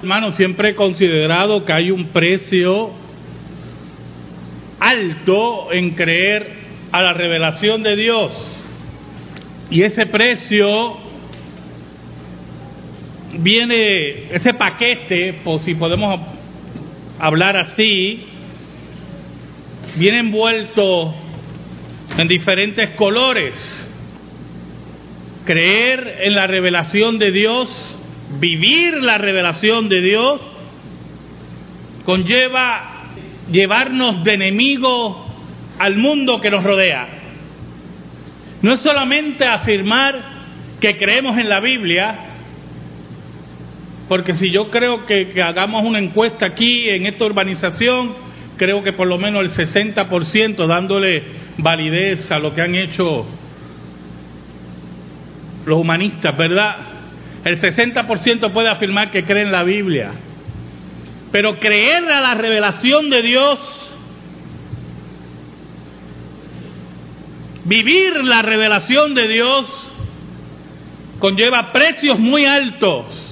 Hermano, siempre he considerado que hay un precio alto en creer a la revelación de Dios. Y ese precio viene, ese paquete, por si podemos hablar así, viene envuelto en diferentes colores. Creer en la revelación de Dios, vivir la revelación de Dios, conlleva llevarnos de enemigo al mundo que nos rodea. No es solamente afirmar que creemos en la Biblia, porque si yo creo que, que hagamos una encuesta aquí en esta urbanización, creo que por lo menos el 60% dándole validez a lo que han hecho los humanistas, ¿verdad? El 60% puede afirmar que cree en la Biblia. Pero creer a la revelación de Dios, vivir la revelación de Dios, conlleva precios muy altos.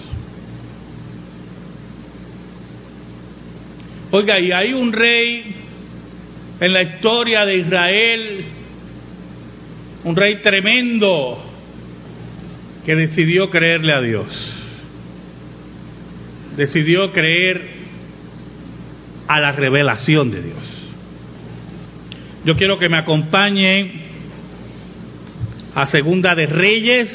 Oiga, y hay un rey en la historia de Israel, un rey tremendo, que decidió creerle a Dios. Decidió creer a la revelación de Dios. Yo quiero que me acompañen a Segunda de Reyes,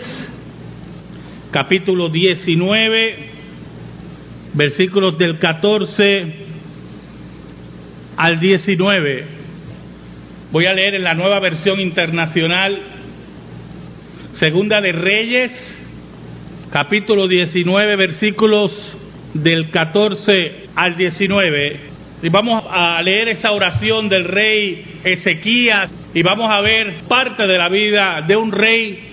capítulo 19, versículos del 14 al 19. Voy a leer en la nueva versión internacional, Segunda de Reyes, capítulo 19, versículos del 14 al 19. Y vamos a leer esa oración del rey Ezequías y vamos a ver parte de la vida de un rey,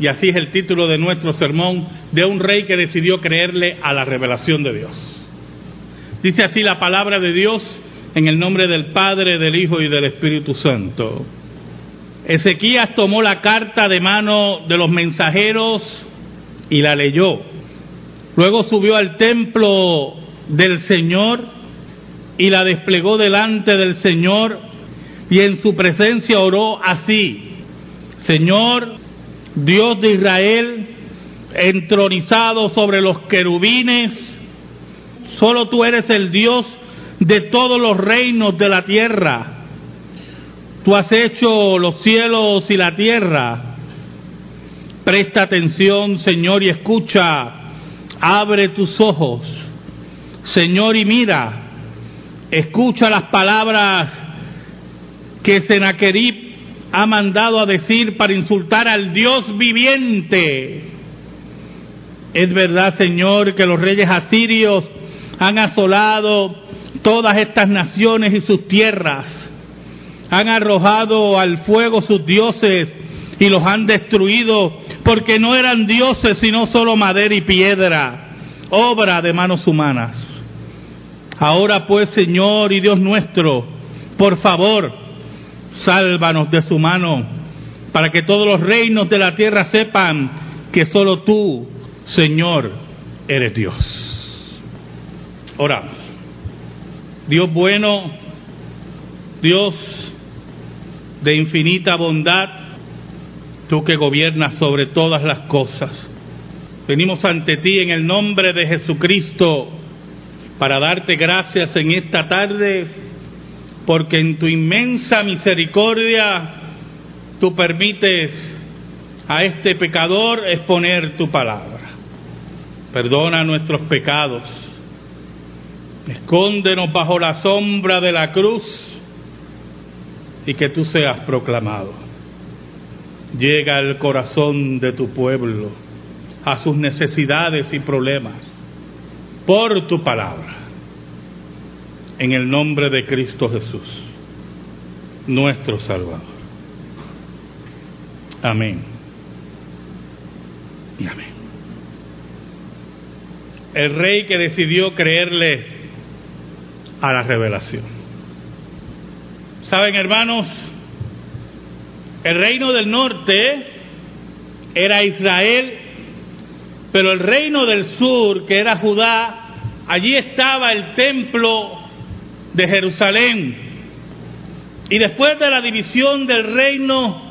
y así es el título de nuestro sermón, de un rey que decidió creerle a la revelación de Dios. Dice así la palabra de Dios en el nombre del Padre, del Hijo y del Espíritu Santo. Ezequías tomó la carta de mano de los mensajeros y la leyó. Luego subió al templo del Señor y la desplegó delante del Señor y en su presencia oró así, Señor, Dios de Israel, entronizado sobre los querubines, solo tú eres el Dios de todos los reinos de la tierra. Tú has hecho los cielos y la tierra. Presta atención, Señor, y escucha. Abre tus ojos, Señor, y mira escucha las palabras que Senaquerib ha mandado a decir para insultar al Dios viviente. Es verdad, Señor, que los reyes asirios han asolado todas estas naciones y sus tierras, han arrojado al fuego sus dioses y los han destruido porque no eran dioses sino solo madera y piedra, obra de manos humanas. Ahora pues, Señor y Dios nuestro, por favor, sálvanos de su mano, para que todos los reinos de la tierra sepan que solo tú, Señor, eres Dios. Oramos. Dios bueno, Dios de infinita bondad, tú que gobiernas sobre todas las cosas. Venimos ante ti en el nombre de Jesucristo para darte gracias en esta tarde, porque en tu inmensa misericordia tú permites a este pecador exponer tu palabra. Perdona nuestros pecados, escóndenos bajo la sombra de la cruz y que tú seas proclamado. Llega al corazón de tu pueblo, a sus necesidades y problemas por tu palabra. En el nombre de Cristo Jesús, nuestro Salvador. Amén. Amén. El rey que decidió creerle a la revelación. Saben, hermanos, el reino del norte era Israel pero el reino del sur, que era Judá, allí estaba el templo de Jerusalén. Y después de la división del reino,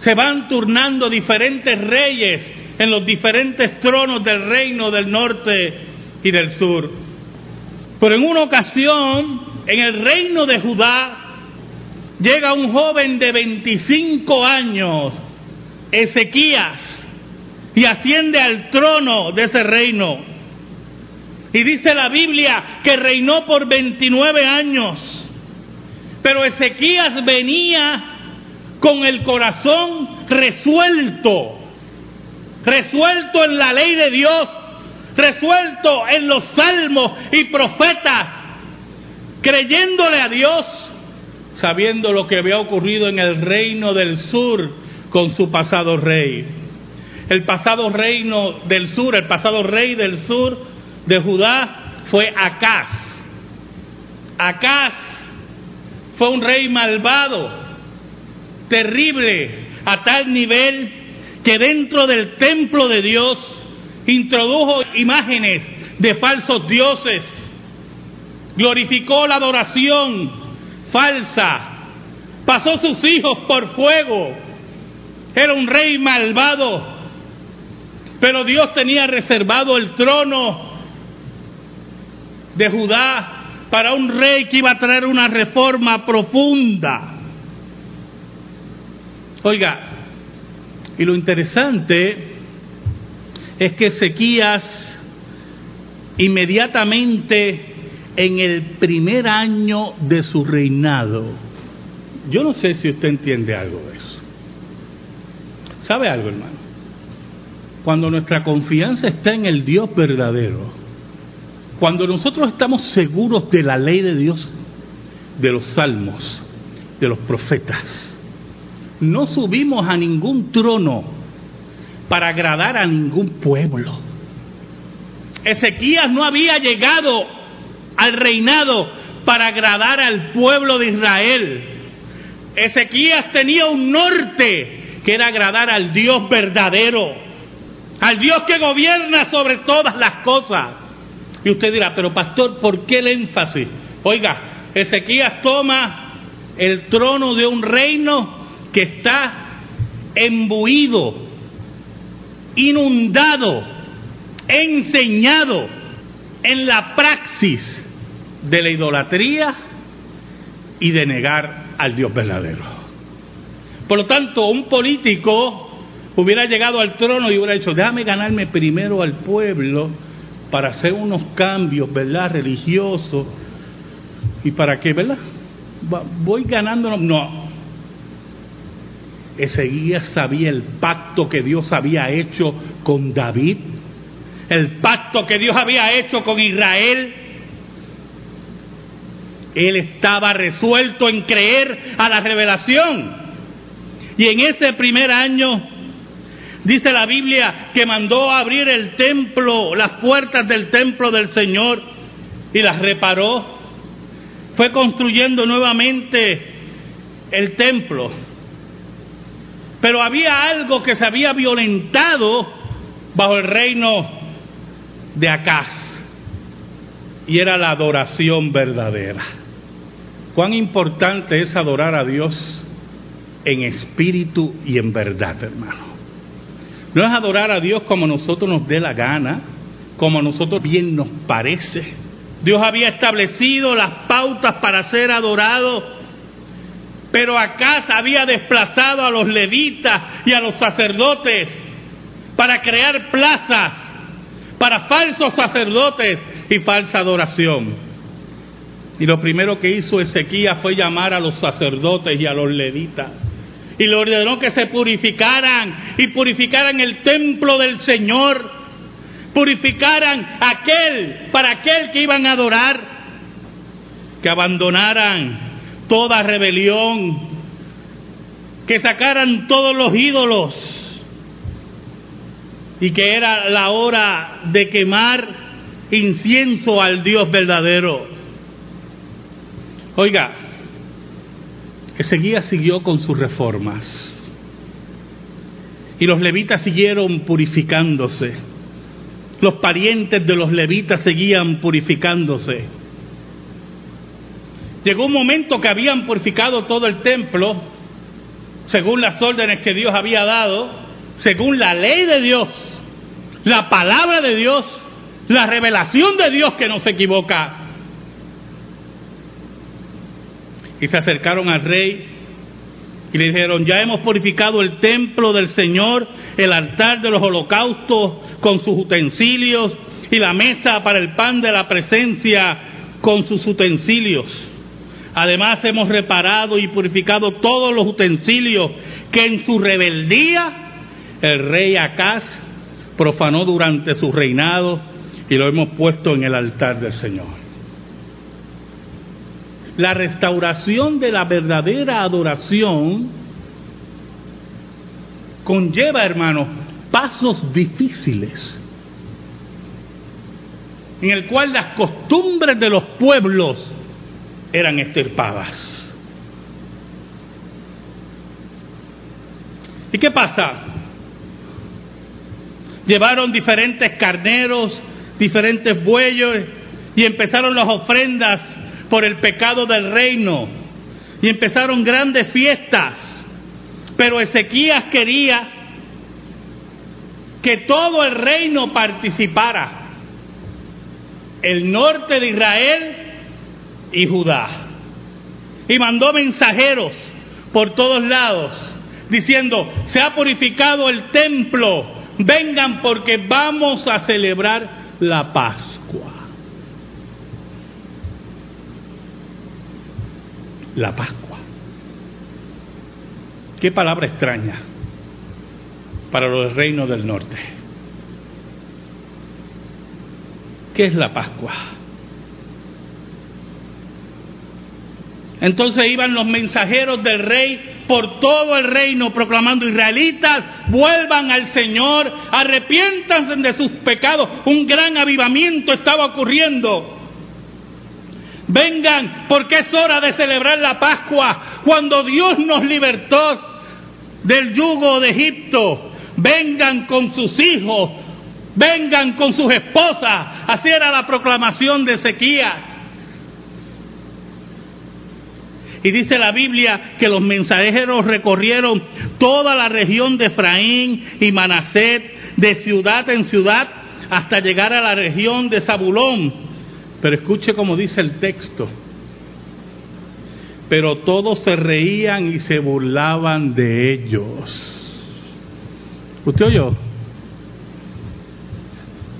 se van turnando diferentes reyes en los diferentes tronos del reino del norte y del sur. Pero en una ocasión, en el reino de Judá, llega un joven de 25 años, Ezequías, y asciende al trono de ese reino. Y dice la Biblia que reinó por 29 años. Pero Ezequías venía con el corazón resuelto, resuelto en la ley de Dios, resuelto en los salmos y profetas, creyéndole a Dios, sabiendo lo que había ocurrido en el reino del sur con su pasado rey el pasado reino del sur, el pasado rey del sur de Judá fue Acaz. Acaz fue un rey malvado, terrible, a tal nivel que dentro del templo de Dios introdujo imágenes de falsos dioses, glorificó la adoración falsa, pasó sus hijos por fuego, era un rey malvado, pero Dios tenía reservado el trono de Judá para un rey que iba a traer una reforma profunda. Oiga, y lo interesante es que Ezequías inmediatamente en el primer año de su reinado, yo no sé si usted entiende algo de eso. ¿Sabe algo, hermano? cuando nuestra confianza está en el Dios verdadero, cuando nosotros estamos seguros de la ley de Dios, de los salmos, de los profetas, no subimos a ningún trono para agradar a ningún pueblo. Ezequías no había llegado al reinado para agradar al pueblo de Israel. Ezequías tenía un norte que era agradar al Dios verdadero al Dios que gobierna sobre todas las cosas. Y usted dirá, pero pastor, ¿por qué el énfasis? Oiga, Ezequías toma el trono de un reino que está embuido, inundado, enseñado en la praxis de la idolatría y de negar al Dios verdadero. Por lo tanto, un político hubiera llegado al trono y hubiera dicho, déjame ganarme primero al pueblo para hacer unos cambios, ¿verdad? Religiosos. ¿Y para qué, verdad? Voy ganando. No. Ese guía sabía el pacto que Dios había hecho con David, el pacto que Dios había hecho con Israel. Él estaba resuelto en creer a la revelación. Y en ese primer año Dice la Biblia que mandó abrir el templo, las puertas del templo del Señor y las reparó. Fue construyendo nuevamente el templo. Pero había algo que se había violentado bajo el reino de Acaz. Y era la adoración verdadera. Cuán importante es adorar a Dios en espíritu y en verdad, hermano. No es adorar a Dios como nosotros nos dé la gana, como a nosotros bien nos parece. Dios había establecido las pautas para ser adorado, pero acá había desplazado a los levitas y a los sacerdotes para crear plazas para falsos sacerdotes y falsa adoración. Y lo primero que hizo Ezequías fue llamar a los sacerdotes y a los levitas. Y le ordenó que se purificaran y purificaran el templo del Señor, purificaran aquel, para aquel que iban a adorar, que abandonaran toda rebelión, que sacaran todos los ídolos. Y que era la hora de quemar incienso al Dios verdadero. Oiga, Ezequías siguió con sus reformas. Y los levitas siguieron purificándose. los parientes de los levitas seguían purificándose. Llegó un momento que habían purificado todo el templo, según las órdenes que Dios había dado, según la ley de Dios, la palabra de Dios, la revelación de Dios que no se equivoca. Y se acercaron al rey y le dijeron, ya hemos purificado el templo del Señor, el altar de los holocaustos con sus utensilios y la mesa para el pan de la presencia con sus utensilios. Además hemos reparado y purificado todos los utensilios que en su rebeldía el rey Acaz profanó durante su reinado y lo hemos puesto en el altar del Señor. La restauración de la verdadera adoración conlleva, hermanos, pasos difíciles en el cual las costumbres de los pueblos eran extirpadas. ¿Y qué pasa? Llevaron diferentes carneros, diferentes bueyos y empezaron las ofrendas por el pecado del reino y empezaron grandes fiestas. Pero Ezequías quería que todo el reino participara. El norte de Israel y Judá. Y mandó mensajeros por todos lados diciendo, se ha purificado el templo, vengan porque vamos a celebrar la Pascua. La Pascua. Qué palabra extraña para los reinos del norte. ¿Qué es la Pascua? Entonces iban los mensajeros del rey por todo el reino proclamando, israelitas, vuelvan al Señor, arrepiéntanse de sus pecados. Un gran avivamiento estaba ocurriendo. Vengan, porque es hora de celebrar la Pascua, cuando Dios nos libertó del yugo de Egipto. Vengan con sus hijos, vengan con sus esposas. Así era la proclamación de Ezequías. Y dice la Biblia que los mensajeros recorrieron toda la región de Efraín y Manaset, de ciudad en ciudad, hasta llegar a la región de Zabulón. Pero escuche cómo dice el texto. Pero todos se reían y se burlaban de ellos. ¿Usted oyó?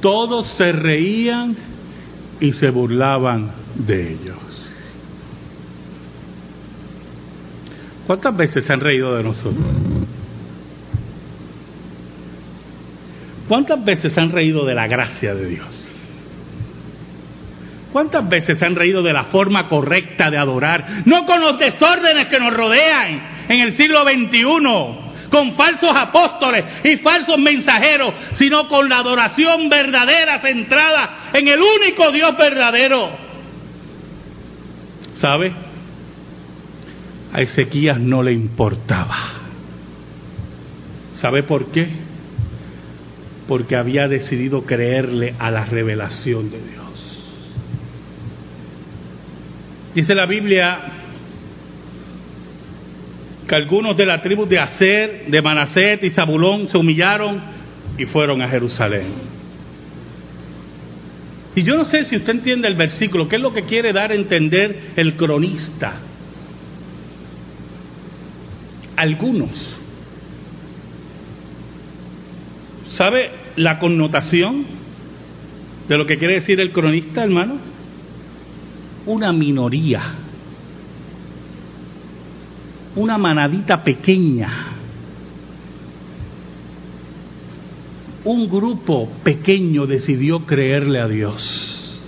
Todos se reían y se burlaban de ellos. ¿Cuántas veces se han reído de nosotros? ¿Cuántas veces se han reído de la gracia de Dios? ¿Cuántas veces se han reído de la forma correcta de adorar? No con los desórdenes que nos rodean en el siglo XXI, con falsos apóstoles y falsos mensajeros, sino con la adoración verdadera centrada en el único Dios verdadero. ¿Sabe? a Ezequías no le importaba. ¿Sabe por qué? Porque había decidido creerle a la revelación de Dios. Dice la Biblia que algunos de la tribu de Aser, de Manaset y Zabulón se humillaron y fueron a Jerusalén. Y yo no sé si usted entiende el versículo, qué es lo que quiere dar a entender el cronista algunos. ¿Sabe la connotación de lo que quiere decir el cronista, hermano? Una minoría, una manadita pequeña, un grupo pequeño decidió creerle a Dios.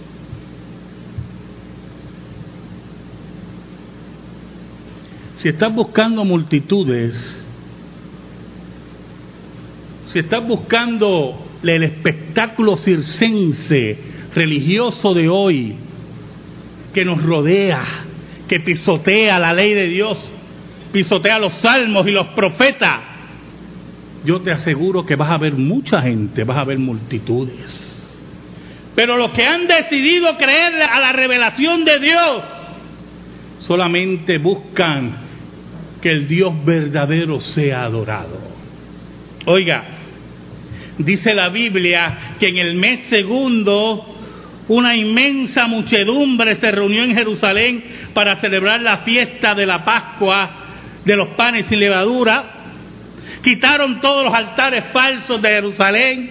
Si estás buscando multitudes, si estás buscando el espectáculo circense religioso de hoy que nos rodea, que pisotea la ley de Dios, pisotea los salmos y los profetas, yo te aseguro que vas a ver mucha gente, vas a ver multitudes. Pero los que han decidido creer a la revelación de Dios solamente buscan que el Dios verdadero sea adorado. Oiga, dice la Biblia que en el mes segundo una inmensa muchedumbre se reunió en Jerusalén para celebrar la fiesta de la Pascua de los panes sin levadura. Quitaron todos los altares falsos de Jerusalén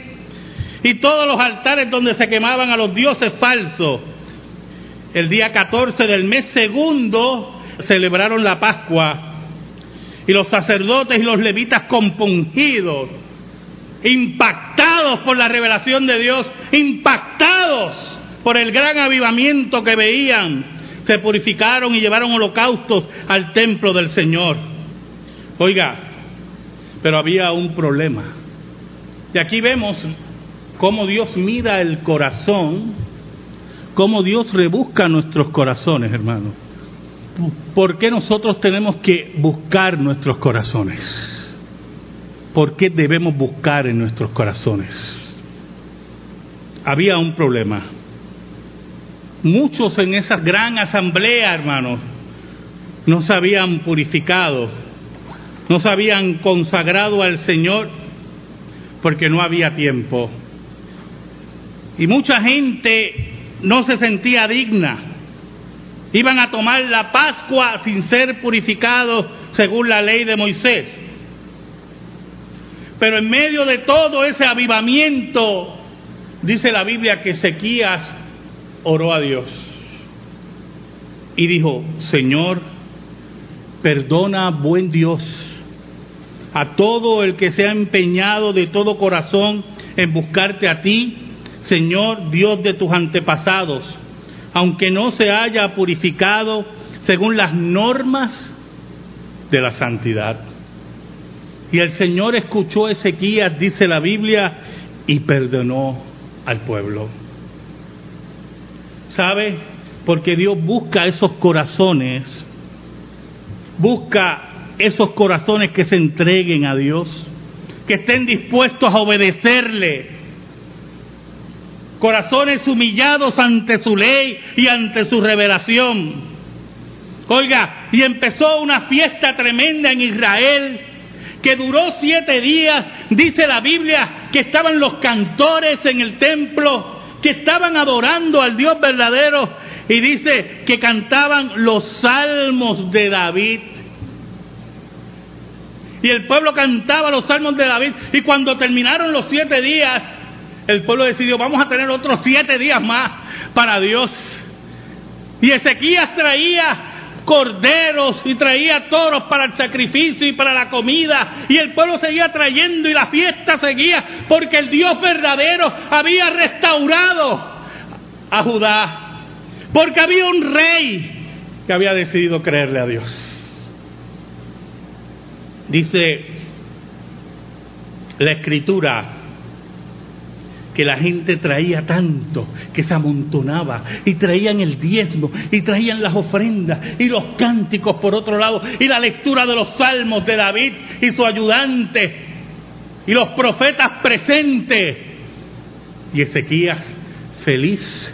y todos los altares donde se quemaban a los dioses falsos. El día 14 del mes segundo celebraron la Pascua y los sacerdotes y los levitas compungidos, impactados por la revelación de Dios, impactados por el gran avivamiento que veían, se purificaron y llevaron holocaustos al templo del Señor. Oiga, pero había un problema. Y aquí vemos cómo Dios mira el corazón, cómo Dios rebusca nuestros corazones, hermano. ¿Por qué nosotros tenemos que buscar nuestros corazones? ¿Por qué debemos buscar en nuestros corazones? Había un problema. Muchos en esa gran asamblea, hermanos, no se habían purificado, no se habían consagrado al Señor porque no había tiempo. Y mucha gente no se sentía digna. Iban a tomar la Pascua sin ser purificados según la ley de Moisés. Pero en medio de todo ese avivamiento, dice la Biblia que Ezequías oró a Dios y dijo, Señor, perdona, buen Dios, a todo el que se ha empeñado de todo corazón en buscarte a ti, Señor Dios de tus antepasados, aunque no se haya purificado según las normas de la santidad. Y el Señor escuchó a Ezequías, dice la Biblia, y perdonó al pueblo. ¿Sabe? Porque Dios busca esos corazones, busca esos corazones que se entreguen a Dios, que estén dispuestos a obedecerle, corazones humillados ante su ley y ante su revelación. Oiga, y empezó una fiesta tremenda en Israel que duró siete días. Dice la Biblia que estaban los cantores en el templo que estaban adorando al Dios verdadero y dice que cantaban los salmos de David. Y el pueblo cantaba los salmos de David y cuando terminaron los siete días, el pueblo decidió, vamos a tener otros siete días más para Dios. Y Ezequías traía corderos y traía toros para el sacrificio y para la comida. Y el pueblo seguía trayendo y la fiesta seguía porque el Dios verdadero había restaurado a Judá. Porque había un rey que había decidido creerle a Dios. Dice la escritura que la gente traía tanto que se amontonaba y traían el diezmo y traían las ofrendas y los cánticos por otro lado y la lectura de los salmos de David y su ayudante y los profetas presentes y Ezequías feliz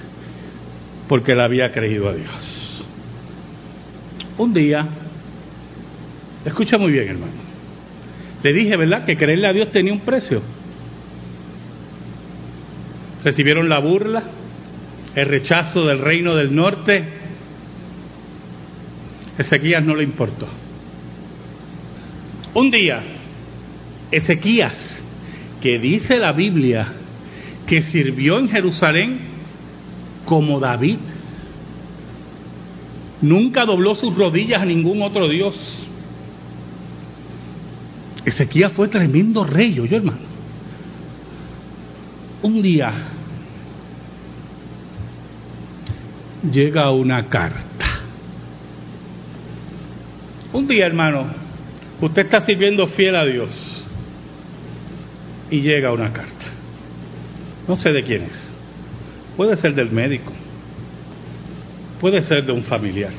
porque le había creído a Dios. Un día, escucha muy bien hermano, le dije, ¿verdad? Que creerle a Dios tenía un precio recibieron la burla, el rechazo del reino del norte. Ezequías no le importó. Un día, Ezequías, que dice la Biblia que sirvió en Jerusalén como David, nunca dobló sus rodillas a ningún otro Dios. Ezequías fue tremendo rey, yo hermano un día llega una carta. Un día, hermano, usted está sirviendo fiel a Dios y llega una carta. No sé de quién es. Puede ser del médico. Puede ser de un familiar.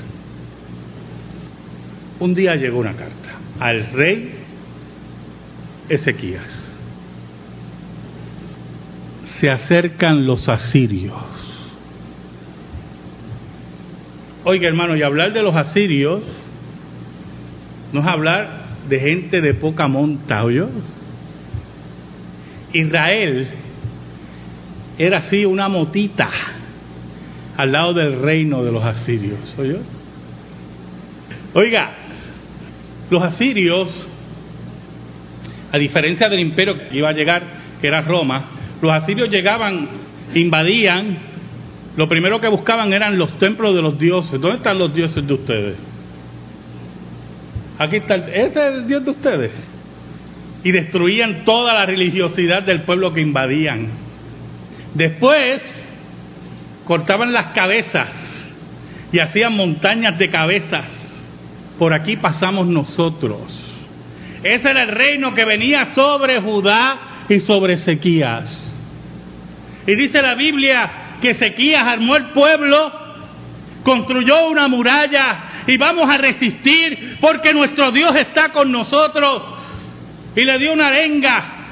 Un día llegó una carta al rey Ezequías se acercan los asirios. Oiga hermano, y hablar de los asirios no es hablar de gente de poca monta, ¿oyó? Israel era así una motita al lado del reino de los asirios, ¿oyó? Oiga, los asirios, a diferencia del imperio que iba a llegar, que era Roma, los asirios llegaban, invadían, lo primero que buscaban eran los templos de los dioses. ¿Dónde están los dioses de ustedes? Aquí está, ese es el Dios de ustedes. Y destruían toda la religiosidad del pueblo que invadían. Después cortaban las cabezas y hacían montañas de cabezas. Por aquí pasamos nosotros. Ese era el reino que venía sobre Judá y sobre Ezequías. Y dice la Biblia que Ezequías armó el pueblo, construyó una muralla y vamos a resistir porque nuestro Dios está con nosotros. Y le dio una arenga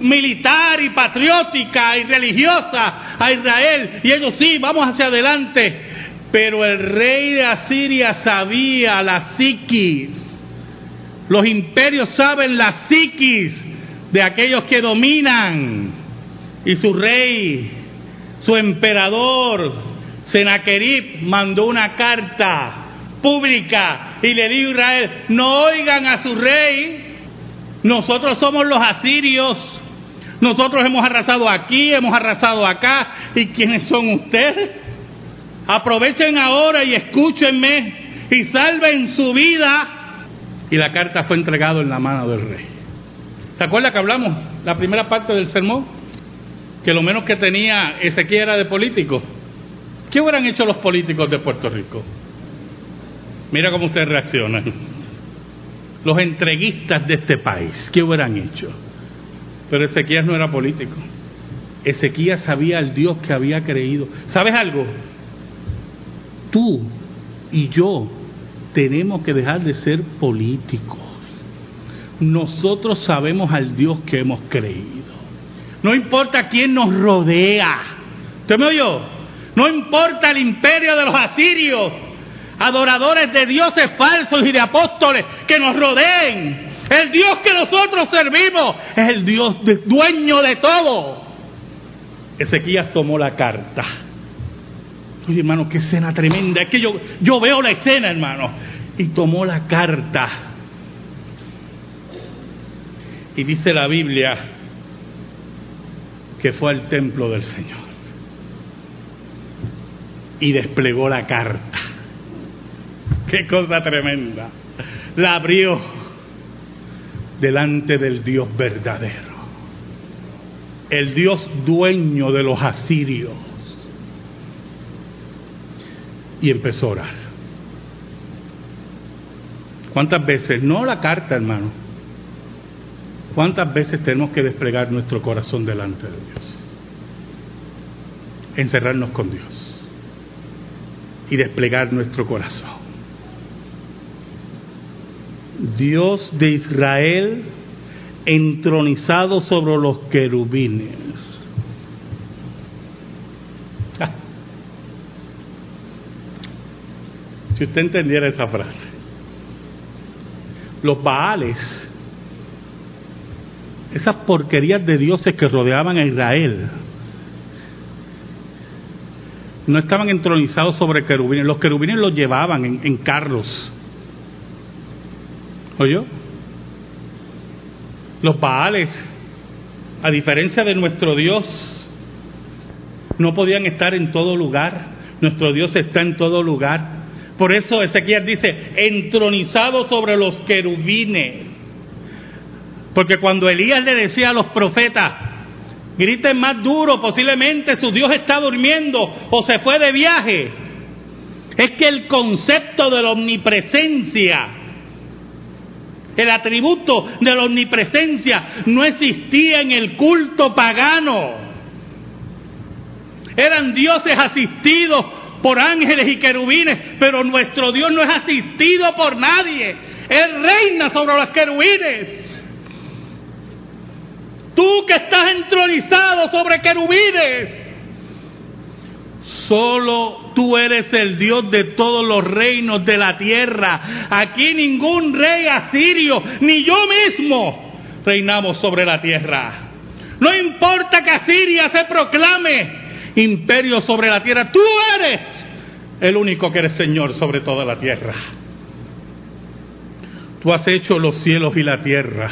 militar y patriótica y religiosa a Israel. Y ellos sí, vamos hacia adelante. Pero el rey de Asiria sabía la psiquis. Los imperios saben la psiquis de aquellos que dominan. Y su rey, su emperador, Senaquerib, mandó una carta pública y le dijo a Israel, no oigan a su rey, nosotros somos los asirios, nosotros hemos arrasado aquí, hemos arrasado acá, ¿y quiénes son ustedes? Aprovechen ahora y escúchenme y salven su vida. Y la carta fue entregada en la mano del rey. ¿Se acuerda que hablamos la primera parte del sermón? Que lo menos que tenía Ezequiel era de político. ¿Qué hubieran hecho los políticos de Puerto Rico? Mira cómo ustedes reaccionan. Los entreguistas de este país, ¿qué hubieran hecho? Pero Ezequías no era político. Ezequías sabía al Dios que había creído. ¿Sabes algo? Tú y yo tenemos que dejar de ser políticos. Nosotros sabemos al Dios que hemos creído. No importa quién nos rodea. ¿Usted me oyó? No importa el imperio de los asirios adoradores de dioses falsos y de apóstoles que nos rodeen. El Dios que nosotros servimos es el Dios dueño de todo. Ezequías tomó la carta. Oye, hermano, qué escena tremenda. Es que yo, yo veo la escena, hermano. Y tomó la carta. Y dice la Biblia que fue al templo del Señor. Y desplegó la carta. Qué cosa tremenda. La abrió delante del Dios verdadero. El Dios dueño de los asirios. Y empezó a orar. ¿Cuántas veces? No la carta, hermano. ¿Cuántas veces tenemos que desplegar nuestro corazón delante de Dios? Encerrarnos con Dios y desplegar nuestro corazón. Dios de Israel entronizado sobre los querubines. Ah. Si usted entendiera esa frase, los Baales, esas porquerías de dioses que rodeaban a Israel, no estaban entronizados sobre querubines, los querubines los llevaban en, carros ¿Oyó? Los Baales, a diferencia de nuestro Dios, no podían estar en todo lugar. Nuestro Dios está en todo lugar. Por eso Ezequiel dice, entronizado sobre los querubines. Porque cuando Elías le decía a los profetas, griten más duro, posiblemente su Dios está durmiendo o se fue de viaje, es que el concepto de la omnipresencia el atributo de la omnipresencia no existía en el culto pagano. Eran dioses asistidos por ángeles y querubines, pero nuestro Dios no es asistido por nadie. Él reina sobre los querubines. Tú que estás entronizado sobre querubines. Solo tú eres el Dios de todos los reinos de la tierra. Aquí ningún rey asirio, ni yo mismo, reinamos sobre la tierra. No importa que Asiria se proclame imperio sobre la tierra, tú eres el único que eres Señor sobre toda la tierra. Tú has hecho los cielos y la tierra.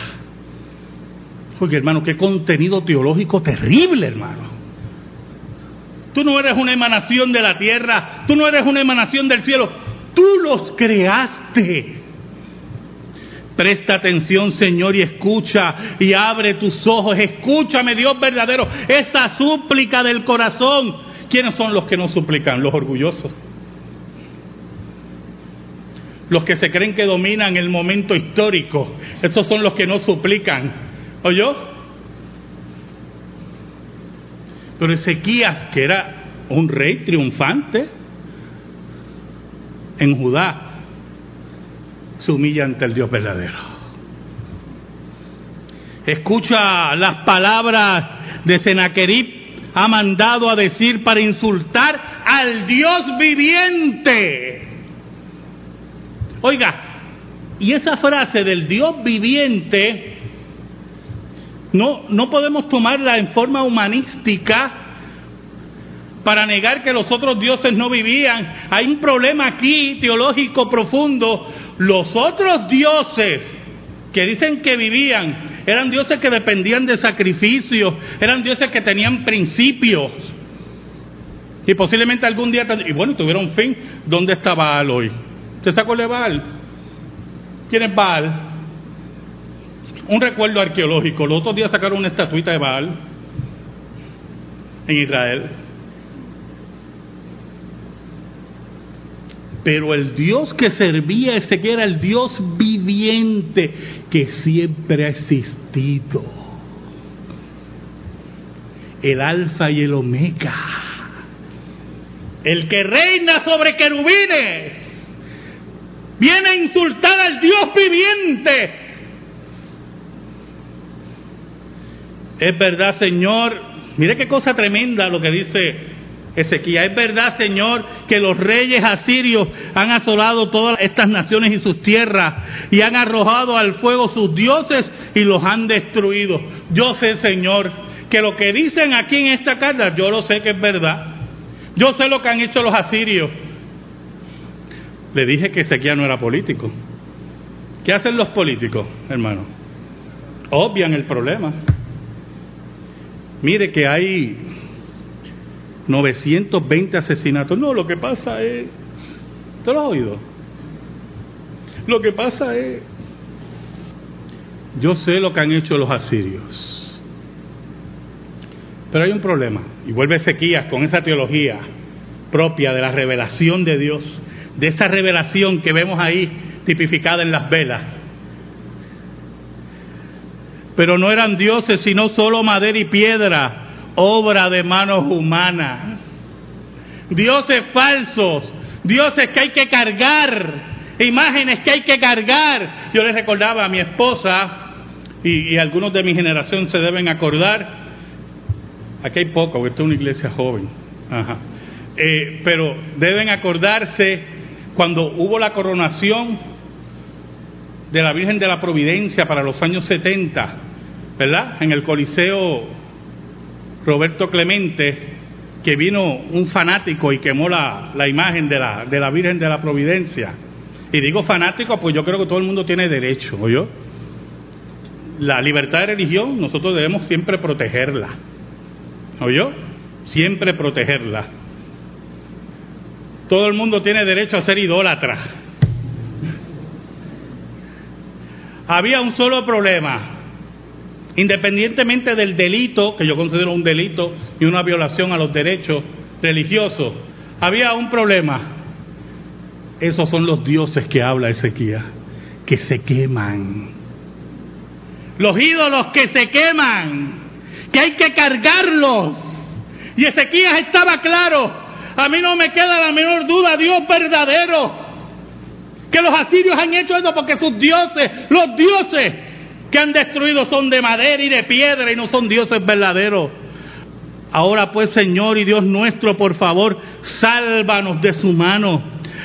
Oye, hermano, qué contenido teológico terrible, hermano. Tú no eres una emanación de la tierra, tú no eres una emanación del cielo, tú los creaste. Presta atención, Señor, y escucha y abre tus ojos. Escúchame, Dios verdadero, esa súplica del corazón. ¿Quiénes son los que no suplican? Los orgullosos los que se creen que dominan el momento histórico, esos son los que no suplican. ¿Oyó? Pero Ezequías, que era un rey triunfante en Judá, se humilla ante el Dios verdadero. Escucha las palabras de Senaquerib ha mandado a decir para insultar al Dios viviente. Oiga, y esa frase del Dios viviente, no, no podemos tomarla en forma humanística para negar que los otros dioses no vivían. Hay un problema aquí teológico profundo. Los otros dioses que dicen que vivían eran dioses que dependían de sacrificios, eran dioses que tenían principios. Y posiblemente algún día, y bueno, tuvieron fin. ¿Dónde está Baal hoy? ¿Usted acuerda de Baal? ¿Quién es Baal? Un recuerdo arqueológico. Los otros días sacaron una estatuita de Baal en Israel. Pero el Dios que servía ese que era el Dios viviente que siempre ha existido. El alfa y el omega. El que reina sobre querubines viene a insultar al Dios viviente. Es verdad, Señor, mire qué cosa tremenda lo que dice Ezequiel. Es verdad, Señor, que los reyes asirios han asolado todas estas naciones y sus tierras y han arrojado al fuego sus dioses y los han destruido. Yo sé, Señor, que lo que dicen aquí en esta carta, yo lo sé que es verdad. Yo sé lo que han hecho los asirios. Le dije que Ezequiel no era político. ¿Qué hacen los políticos, hermano? Obvian el problema. Mire que hay 920 asesinatos. No, lo que pasa es... ¿Te lo has oído? Lo que pasa es... Yo sé lo que han hecho los asirios. Pero hay un problema. Y vuelve Ezequías con esa teología propia de la revelación de Dios de esa revelación que vemos ahí tipificada en las velas. Pero no eran dioses, sino solo madera y piedra, obra de manos humanas. Dioses falsos, dioses que hay que cargar, imágenes que hay que cargar. Yo les recordaba a mi esposa, y, algunos de mi generación se deben acordar, aquí hay poco, esta es una iglesia joven, eh, pero deben acordarse cuando hubo la coronación de la Virgen de la Providencia para los años 70, ¿verdad? En el Coliseo Roberto Clemente, que vino un fanático y quemó la, la imagen de la, de la Virgen de la Providencia. Y digo fanático, pues yo creo que todo el mundo tiene derecho, ¿oyó? La libertad de religión nosotros debemos siempre protegerla, ¿oyó? Siempre protegerla. Todo el mundo tiene derecho a ser idólatra. Había un solo problema. Independientemente del delito, que yo considero un delito y una violación a los derechos religiosos, había un problema. Esos son los dioses que habla Ezequiel, que se queman. Los ídolos que se queman, que hay que cargarlos. Y Ezequiel estaba claro, a mí no me queda la menor duda, Dios verdadero, que los asirios han hecho eso porque sus dioses, los dioses, que han destruido son de madera y de piedra y no son dioses verdaderos. Ahora pues, Señor y Dios nuestro, por favor, sálvanos de su mano,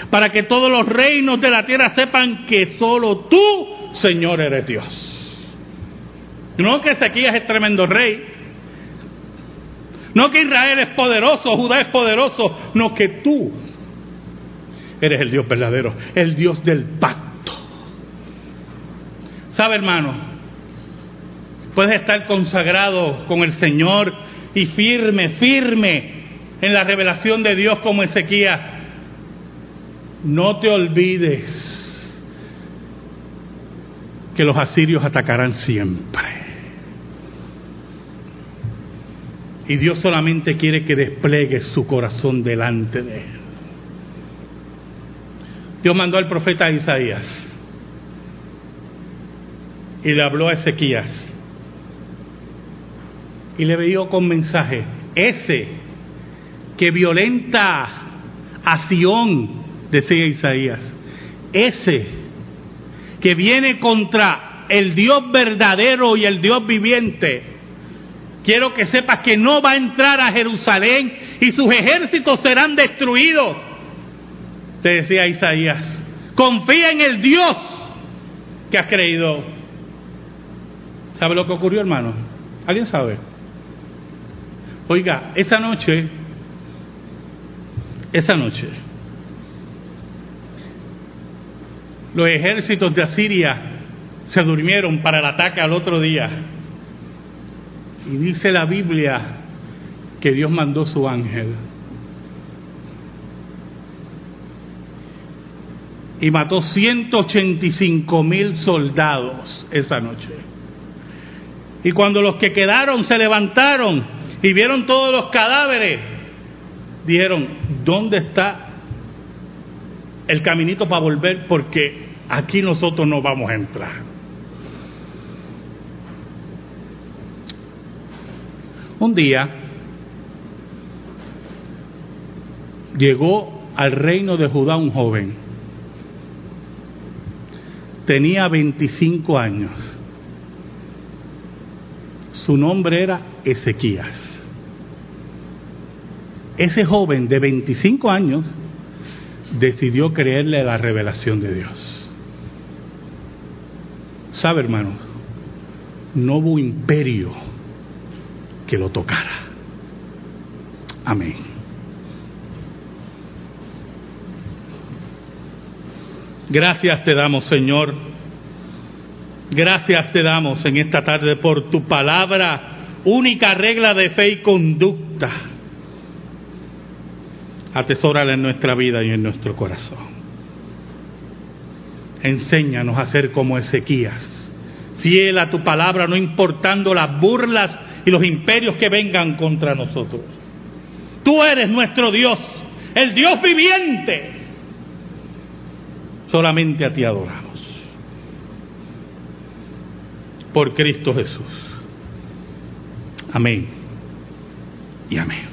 para que todos los reinos de la tierra sepan que solo tú, Señor, eres Dios. No que Ezequías es tremendo rey, no que Israel es poderoso, Judá es poderoso, no que tú eres el Dios verdadero, el Dios del pacto. ¿Sabe, hermano? Puedes estar consagrado con el Señor y firme, firme en la revelación de Dios como Ezequías. No te olvides que los asirios atacarán siempre. Y Dios solamente quiere que despliegue su corazón delante de Él. Dios mandó al profeta Isaías y le habló a Ezequías y le veía con mensaje, ese que violenta a Sión, decía Isaías, ese que viene contra el Dios verdadero y el Dios viviente, Quiero que sepas que no va a entrar a Jerusalén y sus ejércitos serán destruidos. Te decía Isaías, confía en el Dios que has creído. ¿Sabe lo que ocurrió, hermano? ¿Alguien sabe? Oiga, esa noche, esa noche, los ejércitos de Asiria se durmieron para el ataque al otro día. Y dice la Biblia que Dios mandó su ángel. Y mató 185 mil soldados esa noche. Y cuando los que quedaron se levantaron y vieron todos los cadáveres, dijeron, ¿dónde está el caminito para volver? Porque aquí nosotros no vamos a entrar. Un día llegó al reino de Judá un joven. Tenía 25 años. Su nombre era Ezequías. Ese joven de 25 años decidió creerle la revelación de Dios. ¿Sabe, hermanos? No hubo imperio que lo tocara. Amén. Gracias te damos, Señor. Gracias te damos en esta tarde por tu palabra, única regla de fe y conducta. Atesórala en nuestra vida y en nuestro corazón. Enséñanos a ser como Ezequías, fiel a tu palabra, no importando las burlas y los imperios que vengan contra nosotros. Tú eres nuestro Dios, el Dios viviente. Solamente a ti adoramos. Por Cristo Jesús. Amén. Y amén.